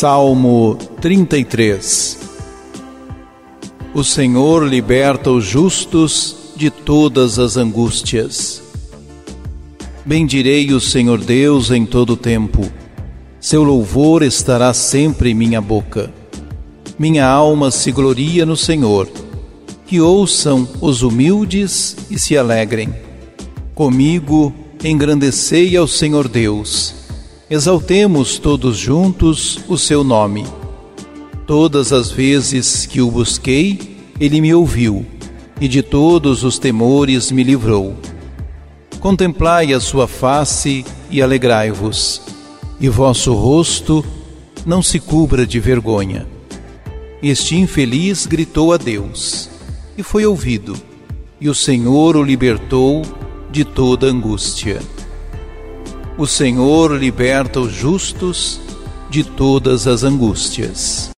Salmo 33 O Senhor liberta os justos de todas as angústias. Bendirei o Senhor Deus em todo o tempo. Seu louvor estará sempre em minha boca. Minha alma se gloria no Senhor. Que ouçam os humildes e se alegrem. Comigo engrandecei ao Senhor Deus exaltemos todos juntos o seu nome. Todas as vezes que o busquei, ele me ouviu, e de todos os temores me livrou. Contemplai a sua face e alegrai-vos, e vosso rosto não se cubra de vergonha. Este infeliz gritou a Deus, e foi ouvido, e o Senhor o libertou de toda angústia. O Senhor liberta os justos de todas as angústias.